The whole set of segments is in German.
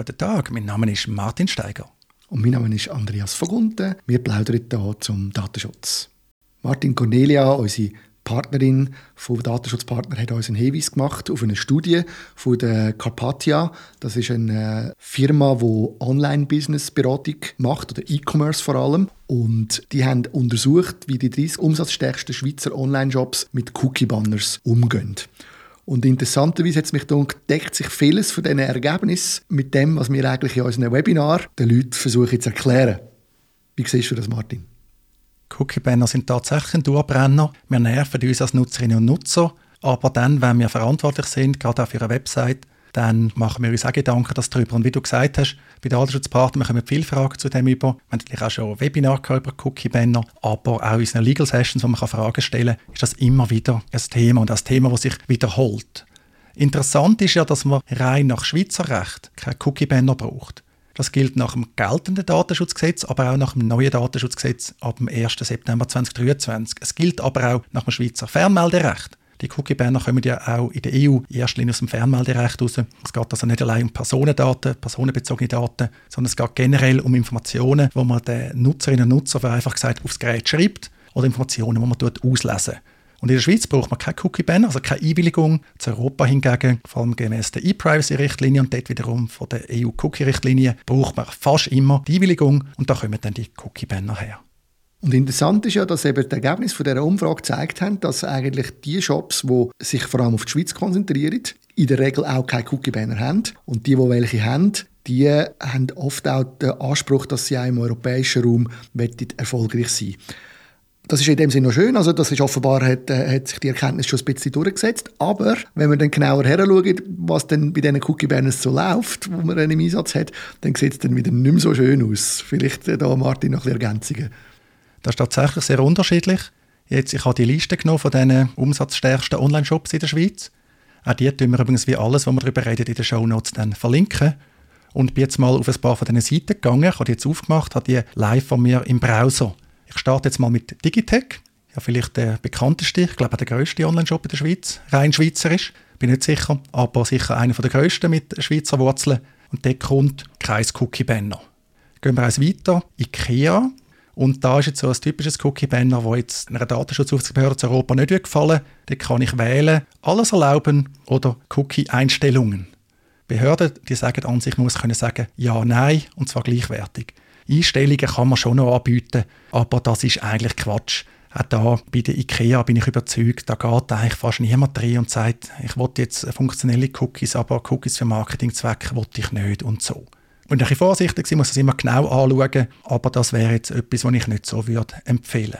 Guten Tag, mein Name ist Martin Steiger. Und mein Name ist Andreas Vogunten. Wir plaudern hier zum Datenschutz. Martin Cornelia, unsere Partnerin vom Datenschutzpartner hat uns einen Hinweis gemacht auf eine Studie von der Carpathia. Das ist eine Firma, die Online-Business-Beratung macht oder E-Commerce vor allem. Und die haben untersucht, wie die 30 umsatzstärksten Schweizer Online-Shops mit Cookie-Banners umgehen. Und interessanterweise hat es mich gedacht, deckt sich vieles von diesen Ergebnissen mit dem, was wir eigentlich in unserem Webinar den Leuten versuchen zu erklären. Wie siehst du das, Martin? Cookie-Banner sind tatsächlich ein Dauerbrenner. Wir nerven uns als Nutzerinnen und Nutzer. Aber dann, wenn wir verantwortlich sind, gerade auch für eine Website, dann machen wir uns auch Gedanken darüber. Und wie du gesagt hast, bei den Datenschutzpartnern kommen viele Fragen zu dem über. Wir haben natürlich auch schon Webinar über Cookie-Banner, aber auch in unseren Legal Sessions, wo man Fragen stellen kann, ist das immer wieder ein Thema und ein Thema, das sich wiederholt. Interessant ist ja, dass man rein nach Schweizer Recht kein Cookie-Banner braucht. Das gilt nach dem geltenden Datenschutzgesetz, aber auch nach dem neuen Datenschutzgesetz ab dem 1. September 2023. Es gilt aber auch nach dem Schweizer Fernmelderecht. Die Cookie-Banner kommen ja auch in der EU in erster Linie aus dem Fernmelderecht raus. Es geht also nicht allein um Personendaten, personenbezogene Daten, sondern es geht generell um Informationen, wo man den Nutzerinnen und Nutzer einfach gesagt aufs Gerät schreibt oder Informationen, die man dort auslesen und in der Schweiz braucht man keine Cookie-Banner, also keine Einwilligung. Zu Europa hingegen, vor allem gemäß der E-Privacy-Richtlinie und dort wiederum von der EU-Cookie-Richtlinie, braucht man fast immer die Einwilligung und da kommen dann die Cookie-Banner her. Und interessant ist ja, dass eben die Ergebnisse von dieser Umfrage gezeigt haben, dass eigentlich die Shops, die sich vor allem auf die Schweiz konzentrieren, in der Regel auch keine Cookie-Banner haben. Und die, die welche haben, die haben oft auch den Anspruch, dass sie auch im europäischen Raum erfolgreich sein wollen. Das ist in dem Sinne noch schön, also das ist offenbar hat, äh, hat sich die Erkenntnis schon ein bisschen durchgesetzt, aber wenn man dann genauer her schaut, was dann bei diesen Cookie Banners so läuft, wo man dann im Einsatz hat, dann sieht es dann wieder nicht mehr so schön aus. Vielleicht äh, da Martin noch ein Ergänzungen. Das ist tatsächlich sehr unterschiedlich. Jetzt, ich habe die Liste genommen von diesen umsatzstärksten Online-Shops in der Schweiz. Auch die tun wir übrigens wie alles, was wir darüber reden, in den Show Notes dann verlinken. Und bin jetzt mal auf ein paar von diesen Seiten gegangen, ich habe die jetzt aufgemacht, habe die live von mir im Browser ich starte jetzt mal mit Digitech. Ja, vielleicht der bekannteste, ich glaube der grösste Online-Shop in der Schweiz, rein schweizerisch, bin nicht sicher, aber sicher einer der grössten mit Schweizer Wurzeln. Und dort kommt Kreis Cookie Banner. Gehen wir eins weiter, IKEA. Und da ist jetzt so ein typisches Cookie-Banner, das jetzt einer Datenschutzaufsichtsbehörde zu Europa nicht gefallen Da kann ich wählen, alles erlauben oder Cookie-Einstellungen. Behörden, die sagen an sich, man muss können sagen, ja, nein, und zwar gleichwertig. Einstellungen kann man schon noch anbieten, aber das ist eigentlich Quatsch. Auch da bei der IKEA bin ich überzeugt, da geht eigentlich fast niemand rein und sagt, ich will jetzt funktionelle Cookies, aber Cookies für Marketingzwecke will ich nicht und so. Und ein bisschen vorsichtig sein, muss es immer genau anschauen, aber das wäre jetzt etwas, was ich nicht so würde empfehlen.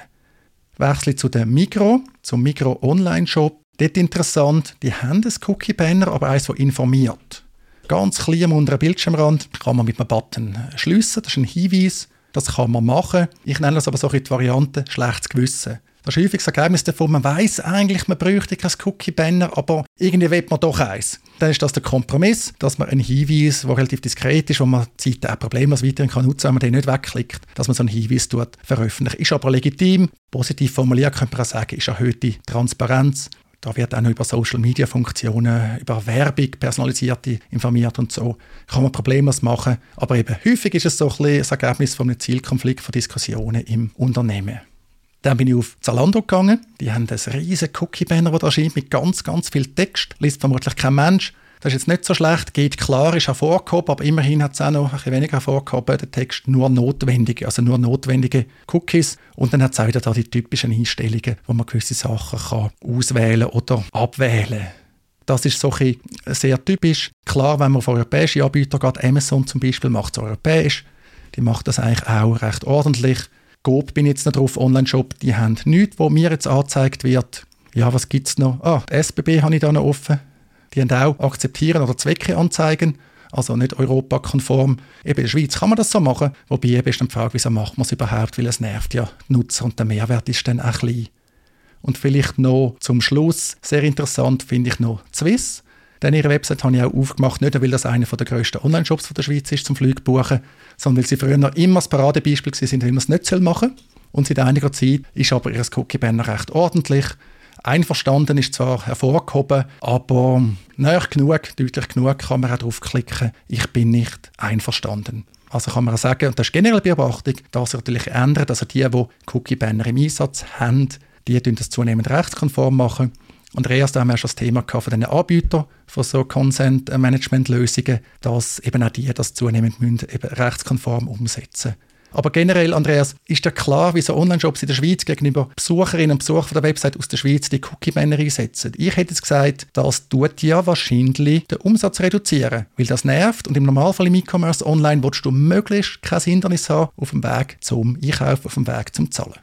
Wechsle zu dem Migro, zum Migro Online-Shop. Dort interessant, die haben ein Cookie-Banner, aber eins, das informiert. Ganz klein unter dem Bildschirmrand kann man mit einem Button schliessen. Das ist ein Hinweis. Das kann man machen. Ich nenne das aber so die Variante schlechtes Gewissen. Das ist häufig das Ergebnis davon, man weiß eigentlich, man bräuchte kein Cookie-Banner, aber irgendwie will man doch eins. Dann ist das der Kompromiss, dass man einen Hinweis, der relativ diskret ist, wo man die Seite auch problemlos weiterhin kann nutzen, wenn man den nicht wegklickt, dass man so einen Hinweis tut, veröffentlicht. Ist aber legitim. Positiv formuliert könnte man auch sagen, ist erhöhte Transparenz. Da wird auch noch über Social-Media-Funktionen, über Werbung, personalisierte informiert und so. Kann man problemlos machen. Aber eben häufig ist es so ein bisschen das Ergebnis von einem Zielkonflikt von Diskussionen im Unternehmen. Dann bin ich auf Zalando gegangen. Die haben ein riesiges Cookie-Banner, das erscheint mit ganz, ganz viel Text. Liest vermutlich kein Mensch. Das ist jetzt nicht so schlecht, geht klar, ist hervorgehoben, aber immerhin hat es auch noch ein bisschen weniger hervorgehoben, der Text nur notwendige, also nur notwendige Cookies. Und dann hat es auch wieder da die typischen Einstellungen, wo man gewisse Sachen kann auswählen oder abwählen das ist so ein sehr typisch. Klar, wenn man auf europäische Anbieter geht, Amazon zum Beispiel macht es europäisch, die macht das eigentlich auch recht ordentlich. Coop bin jetzt noch drauf, Online-Shop, die haben nichts, wo mir jetzt angezeigt wird. Ja, was gibt es noch? Ah, die SBB habe ich da noch offen. Die haben auch akzeptieren oder Zwecke anzeigen, also nicht europakonform. Eben in der Schweiz kann man das so machen, wobei eben ist dann die Frage, wieso macht man es überhaupt, weil es nervt ja die Nutzer und der Mehrwert ist dann auch klein. Und vielleicht noch zum Schluss, sehr interessant finde ich noch Swiss. Denn ihre Website habe ich auch aufgemacht, nicht weil das einer der grössten Online-Shops der Schweiz ist zum Flugbuchen, sondern weil sie früher noch immer das Paradebeispiel waren, wie man es nicht machen soll. Und seit einiger Zeit ist aber ihr Cookie-Banner recht ordentlich Einverstanden ist zwar hervorgehoben, aber näher genug, deutlich genug kann man auch draufklicken, ich bin nicht einverstanden. Also kann man auch sagen, und das ist generell Beobachtung, dass sich natürlich ändert, also die, die Cookie-Banner im Einsatz haben, die tun das zunehmend rechtskonform machen. Und erst haben wir schon das Thema von den Anbietern von so Consent-Management-Lösungen, dass eben auch die das zunehmend müssen, eben rechtskonform umsetzen. Aber generell, Andreas, ist dir klar, wieso Online-Shops in der Schweiz gegenüber Besucherinnen und Besuchern der Website aus der Schweiz die Cookie-Banner einsetzen? Ich hätte jetzt gesagt, das tut ja wahrscheinlich den Umsatz reduzieren, weil das nervt und im Normalfall im E-Commerce online willst du möglichst kein Hindernis haben auf dem Weg zum Einkaufen, auf dem Weg zum Zahlen.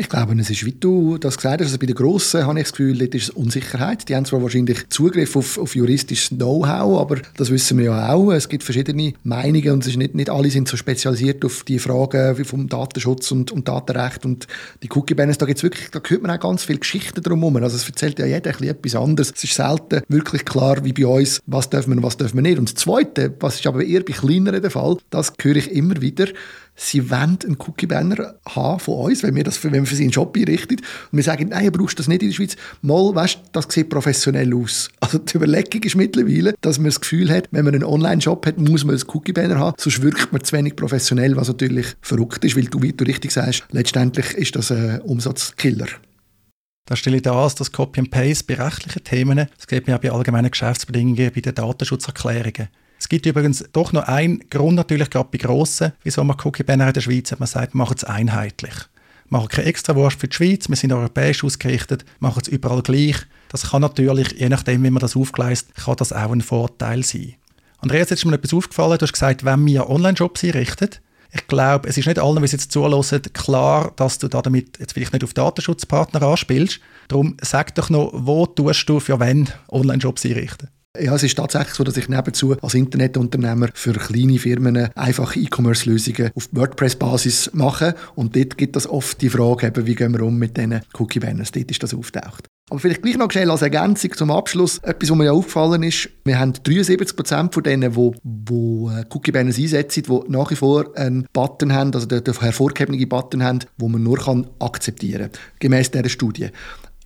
Ich glaube, es ist, wie du das gesagt hast, also bei den Grossen habe ich das Gefühl, dort ist Unsicherheit. Die haben zwar wahrscheinlich Zugriff auf, auf juristisches Know-how, aber das wissen wir ja auch. Es gibt verschiedene Meinungen und es ist nicht, nicht alle sind so spezialisiert auf die Fragen wie vom Datenschutz und, und Datenrecht und die Cookie-Banners. Da gibt's wirklich, da hört man auch ganz viele Geschichten drumherum. Also es erzählt ja jeder etwas anderes. Es ist selten wirklich klar, wie bei uns, was dürfen wir und was dürfen wir nicht. Und das Zweite, was ist aber eher bei kleineren der Fall, das höre ich immer wieder, sie wollen einen Cookie-Banner haben von uns, wenn wir, das, wenn wir für sie einen Shop einrichten. Und wir sagen, nein, du brauchst das nicht in der Schweiz. Mal, weißt, das sieht professionell aus. Also die Überlegung ist mittlerweile, dass man das Gefühl hat, wenn man einen Online-Shop hat, muss man einen Cookie-Banner haben, sonst wirkt man zu wenig professionell, was natürlich verrückt ist, weil du, wie du richtig sagst, letztendlich ist das ein Umsatzkiller. Da stelle ich da an, dass Copy and Paste bei rechtlichen Themen, das geht mir ja bei allgemeinen Geschäftsbedingungen, bei den Datenschutzerklärungen. Es gibt übrigens doch noch einen Grund natürlich, gerade bei grossen, wieso man Cookie-Banner in der Schweiz hat. Man sagt, machen es einheitlich. Machen keine extra Wurst für die Schweiz, wir sind europäisch ausgerichtet, machen es überall gleich. Das kann natürlich, je nachdem, wie man das aufgleist, kann das auch ein Vorteil sein. Andreas, jetzt ist mir etwas aufgefallen. Du hast gesagt, wenn wir Online-Shops einrichten, ich glaube, es ist nicht allen, die es jetzt zulassen, klar, dass du damit jetzt vielleicht nicht auf Datenschutzpartner anspielst. Darum sag doch noch, wo tust du für wen Online-Shops einrichten? Ja, es ist tatsächlich so, dass ich nebenzu als Internetunternehmer für kleine Firmen einfache E-Commerce-Lösungen auf WordPress-Basis mache. Und dort gibt es oft die Frage, wie gehen wir um mit diesen Cookie-Banners. Dort ist das auftaucht. Aber vielleicht gleich noch schnell als Ergänzung zum Abschluss. Etwas, was mir ja aufgefallen ist, wir haben 73 Prozent von denen, die, äh, Cookie-Banners einsetzen, die nach wie vor einen Button haben, also den, hervorgehobenen Button haben, den man nur akzeptieren kann, gemäß dieser Studie.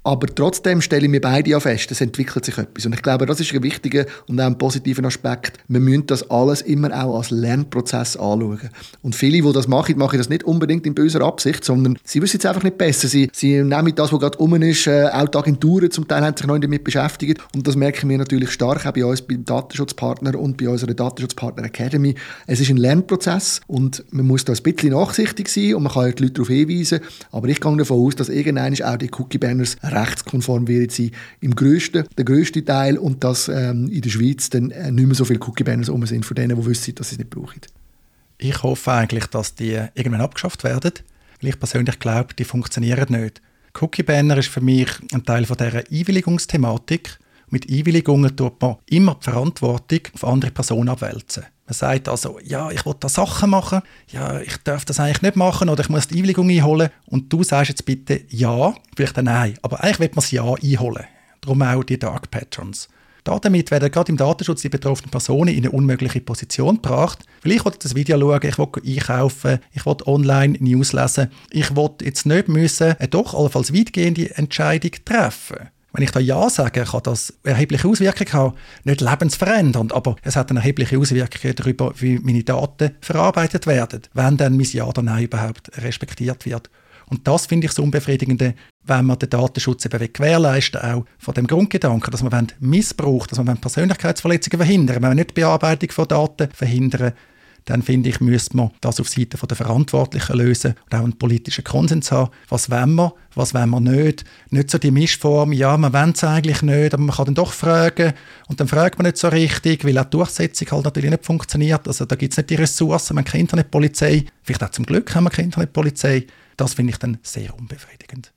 Aber trotzdem stelle ich mir beide ja fest, es entwickelt sich etwas. Und ich glaube, das ist ein wichtiger und auch ein positiver Aspekt. Wir müssen das alles immer auch als Lernprozess anschauen. Und viele, die das machen, machen das nicht unbedingt in böser Absicht, sondern sie wissen es einfach nicht besser. Sie, sie nehmen das, was gerade um ist, äh, auch die Agenturen zum Teil haben sich noch damit beschäftigt. Und das merken wir natürlich stark auch bei uns, beim Datenschutzpartner und bei unserer Datenschutzpartner Academy. Es ist ein Lernprozess und man muss da ein bisschen nachsichtig sein und man kann die Leute darauf hinweisen. Aber ich gehe davon aus, dass irgendwann auch die Cookie-Banners rechtskonform wird sein im grössten, der grösste Teil und dass ähm, in der Schweiz dann äh, nicht mehr so viele Cookie-Banners um sind von denen, die wissen, dass sie es nicht brauchen. Ich hoffe eigentlich, dass die irgendwann abgeschafft werden, weil ich persönlich glaube, die funktionieren nicht. Cookie-Banner ist für mich ein Teil von dieser Einwilligungsthematik. Mit Einwilligungen tut man immer die Verantwortung auf andere Personen abwälzen. Man sagt also, ja, ich will da Sachen machen, ja, ich darf das eigentlich nicht machen oder ich muss die Einwilligung einholen. Und du sagst jetzt bitte ja, vielleicht ein nein. Aber eigentlich wird man das ja einholen. Darum auch die Dark Patrons. Damit werden gerade im Datenschutz die betroffenen Personen in eine unmögliche Position gebracht. Weil ich will das Video schauen, ich will einkaufen, ich will online News lesen. Ich will jetzt nicht müssen eine doch allenfalls weitgehende Entscheidung treffen wenn ich da Ja sage, kann das erhebliche Auswirkungen haben. Nicht lebensverändernd, aber es hat eine erhebliche Auswirkungen darüber, wie meine Daten verarbeitet werden, wenn dann mein Ja oder Nein überhaupt respektiert wird. Und das finde ich so unbefriedigend, wenn man den Datenschutz eben gewährleisten auch von dem Grundgedanken, dass man Missbrauch, dass man Persönlichkeitsverletzungen verhindern wenn man nicht die Bearbeitung von Daten verhindern dann finde ich, müsste man das auf Seite der Verantwortlichen lösen und auch einen politischen Konsens haben. Was wollen wir, was wollen wir nicht? Nicht so die Mischform, ja, man will es eigentlich nicht, aber man kann dann doch fragen und dann fragt man nicht so richtig, weil auch die Durchsetzung halt natürlich nicht funktioniert. Also da gibt es nicht die Ressourcen, man hat keine Internetpolizei. Vielleicht auch zum Glück haben wir keine Internetpolizei. Das finde ich dann sehr unbefriedigend.